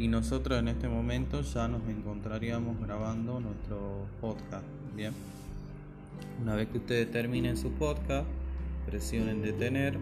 y nosotros en este momento ya nos encontraríamos grabando nuestro podcast. Bien, una vez que ustedes terminen su podcast, presionen detener.